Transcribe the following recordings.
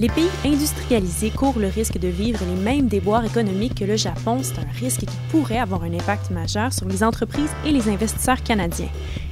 Les pays industrialisés courent le risque de vivre les mêmes déboires économiques que le Japon. C'est un risque qui pourrait avoir un impact majeur sur les entreprises et les investisseurs canadiens.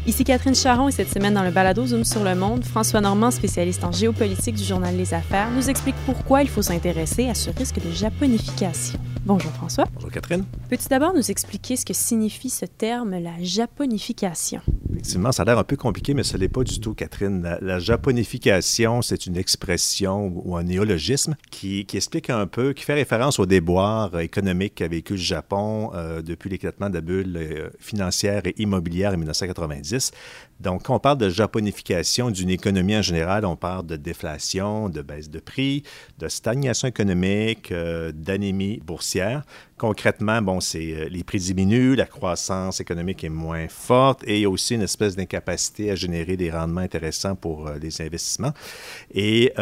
Ici Catherine Charon et cette semaine dans le balado Zoom sur le monde, François Normand, spécialiste en géopolitique du journal Les Affaires, nous explique pourquoi il faut s'intéresser à ce risque de japonification. Bonjour François. Bonjour Catherine. Peux-tu d'abord nous expliquer ce que signifie ce terme, la japonification? Effectivement, ça a l'air un peu compliqué, mais ce n'est pas du tout, Catherine. La, japonification, c'est une expression ou un néologisme qui, explique un peu, qui fait référence au déboire économique qu'a vécu le Japon euh, depuis l'éclatement de la bulle euh, financière et immobilière en 1990. Donc, quand on parle de japonification d'une économie en général, on parle de déflation, de baisse de prix, de stagnation économique, euh, d'anémie boursière. Concrètement, bon, c'est euh, les prix diminuent, la croissance économique est moins forte et il y a aussi une espèce d'incapacité à générer des rendements intéressants pour euh, les investissements. Et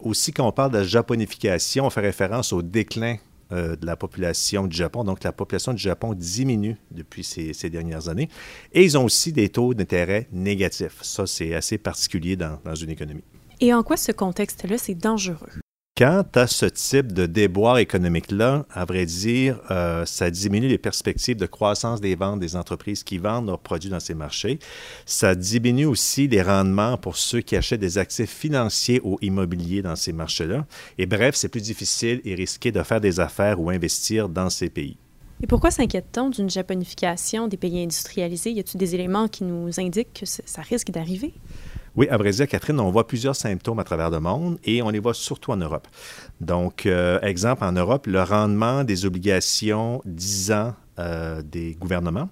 aussi, quand on parle de japonification, on fait référence au déclin euh, de la population du Japon. Donc, la population du Japon diminue depuis ces, ces dernières années. Et ils ont aussi des taux d'intérêt négatifs. Ça, c'est assez particulier dans, dans une économie. Et en quoi ce contexte-là, c'est dangereux? Quant à ce type de déboire économique-là, à vrai dire, euh, ça diminue les perspectives de croissance des ventes des entreprises qui vendent leurs produits dans ces marchés. Ça diminue aussi les rendements pour ceux qui achètent des actifs financiers ou immobiliers dans ces marchés-là. Et bref, c'est plus difficile et risqué de faire des affaires ou investir dans ces pays. Et pourquoi s'inquiète-t-on d'une japonification des pays industrialisés? Y a-t-il des éléments qui nous indiquent que ça risque d'arriver? Oui, à vrai dire, Catherine, on voit plusieurs symptômes à travers le monde et on les voit surtout en Europe. Donc, euh, exemple, en Europe, le rendement des obligations 10 ans euh, des gouvernements.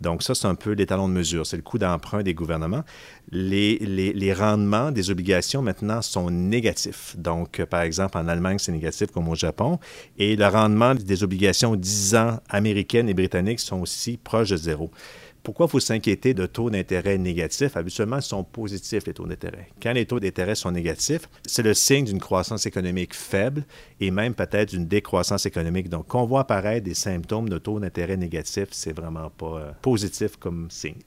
Donc, ça, c'est un peu l'étalon de mesure. C'est le coût d'emprunt des gouvernements. Les, rendements des obligations maintenant sont négatifs. Donc, euh, par exemple, en Allemagne, c'est négatif comme au Japon. Et le rendement des obligations 10 ans américaines et britanniques sont aussi proches de zéro. Pourquoi faut s'inquiéter de taux d'intérêt négatifs? Habituellement, ils sont positifs, les taux d'intérêt. Quand les taux d'intérêt sont négatifs, c'est le signe d'une croissance économique faible et même peut-être d'une décroissance économique. Donc, qu'on voit apparaître des symptômes de taux d'intérêt négatifs, c'est vraiment pas euh, positif comme signe.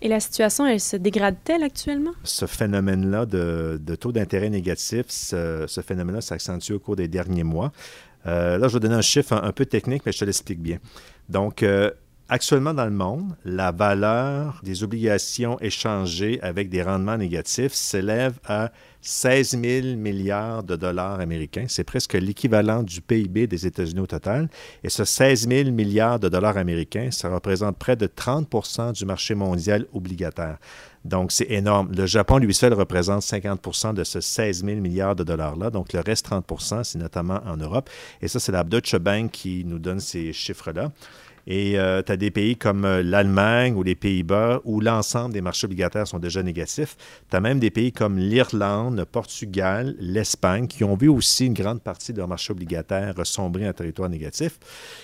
Et la situation, elle se dégrade-t-elle actuellement? Ce phénomène-là de, taux d'intérêt négatif, ce, phénomène-là s'accentue au cours des derniers mois. Euh, là, je vais donner un chiffre un, peu technique, mais je te l'explique bien. Donc, euh, Actuellement, dans le monde, la valeur des obligations échangées avec des rendements négatifs s'élève à 16 000 milliards de dollars américains. C'est presque l'équivalent du PIB des États-Unis au total. Et ce 16 000 milliards de dollars américains, ça représente près de 30 du marché mondial obligataire. Donc, c'est énorme. Le Japon, lui seul, représente 50% de ce 16 000 milliards de dollars-là. Donc, le reste 30 c'est notamment en Europe. Et ça, c'est la Deutsche Bank qui nous donne ces chiffres-là. Et euh, tu as des pays comme euh, l'Allemagne ou les Pays-Bas où l'ensemble des marchés obligataires sont déjà négatifs. Tu as même des pays comme l'Irlande, le Portugal, l'Espagne qui ont vu aussi une grande partie de leurs marchés obligataires sombrer en territoire négatif.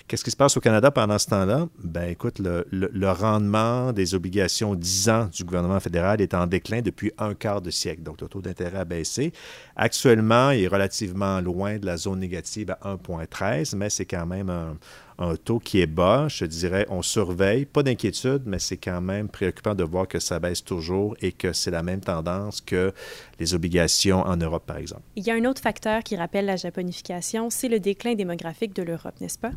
Qu'est-ce qui se passe au Canada pendant ce temps-là? Ben écoute, le, le, rendement des obligations 10 ans du gouvernement fédéral est en déclin depuis un quart de siècle. Donc le taux d'intérêt a baissé. Actuellement, il est relativement loin de la zone négative à 1,13, mais c'est quand même un un taux qui est bas. Je dirais, on surveille, pas d'inquiétude, mais c'est quand même préoccupant de voir que ça baisse toujours et que c'est la même tendance que les obligations en Europe, par exemple. Il y a un autre facteur qui rappelle la japonification, c'est le déclin démographique de l'Europe, n'est-ce pas?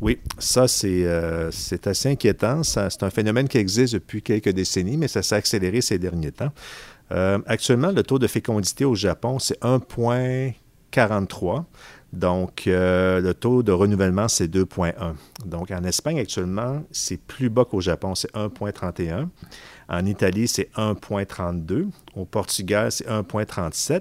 Oui, ça, c'est euh, assez inquiétant. C'est un phénomène qui existe depuis quelques décennies, mais ça s'est accéléré ces derniers temps. Euh, actuellement, le taux de fécondité au Japon, c'est 1,43. Donc, euh, le taux de renouvellement, c'est 2,1. Donc, en Espagne, actuellement, c'est plus bas qu'au Japon, c'est 1,31. En Italie, c'est 1,32. Au Portugal, c'est 1,37.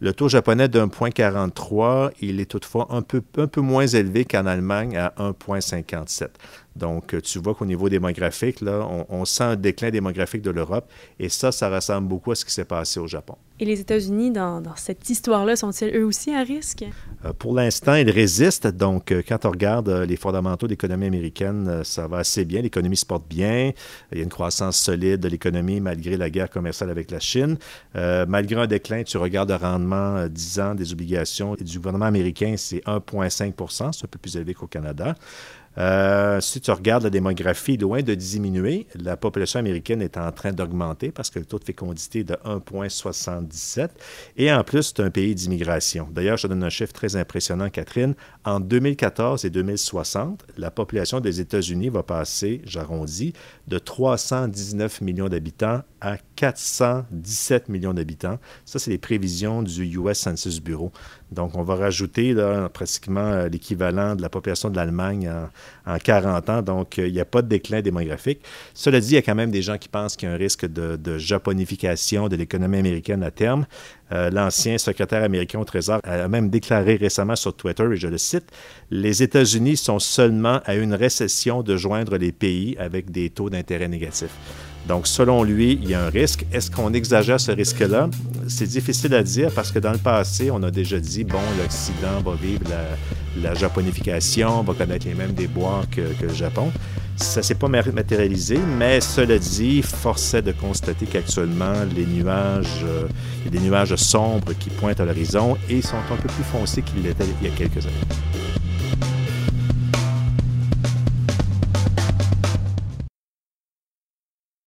Le taux japonais de 1,43, il est toutefois un peu, un peu moins élevé qu'en Allemagne à 1,57. Donc, tu vois qu'au niveau démographique, là, on, sent un déclin démographique de l'Europe et ça, ça ressemble beaucoup à ce qui s'est passé au Japon. Et les États-Unis, dans, cette histoire-là, sont-ils eux aussi à risque? Euh, pour l'instant, ils résistent. Donc, euh, quand on regarde euh, les fondamentaux de l'économie américaine, ça va assez bien. L'économie se porte bien. Il y a une croissance solide de l'économie malgré la guerre commerciale avec la Chine. Malgré un déclin, tu regardes le rendement 10 ans des obligations du gouvernement américain, c'est 1,5% C'est un peu plus élevé qu'au Canada. Euh, si tu regardes la démographie, loin de diminuer, la population américaine est en train d'augmenter parce que le taux de fécondité est de 1,77. Et en plus, c'est un pays d'immigration. D'ailleurs, je donne un chiffre très impressionnant, Catherine. En 2014 et 2060, la population des États-Unis va passer, j'arrondis, de 319 millions d'habitants à 417 millions d'habitants. Ça, c'est les prévisions du US Census Bureau. Donc, on va rajouter pratiquement euh, l'équivalent de la population de l'Allemagne en, 40 ans. Donc, euh, il n'y a pas de déclin démographique. Cela dit, il y a quand même des gens qui pensent qu'il y a un risque de, japonification de l'économie américaine à terme. Euh, l'ancien secrétaire américain au Trésor a même déclaré récemment sur Twitter, et je le cite, Les États-Unis sont seulement à une récession de joindre les pays avec des taux d'intérêt négatifs. Donc, selon lui, il y a un risque. Est-ce qu'on exagère ce risque-là? C'est difficile à dire parce que dans le passé, on a déjà dit, bon, l'Occident va vivre la, japonification, va connaître les mêmes déboires que, le Japon. Ça ne s'est pas matérialisé, mais cela dit, force est de constater qu'actuellement, les nuages, euh, il des nuages sombres qui pointent à l'horizon et sont un peu plus foncés qu'ils l'étaient il y a quelques années.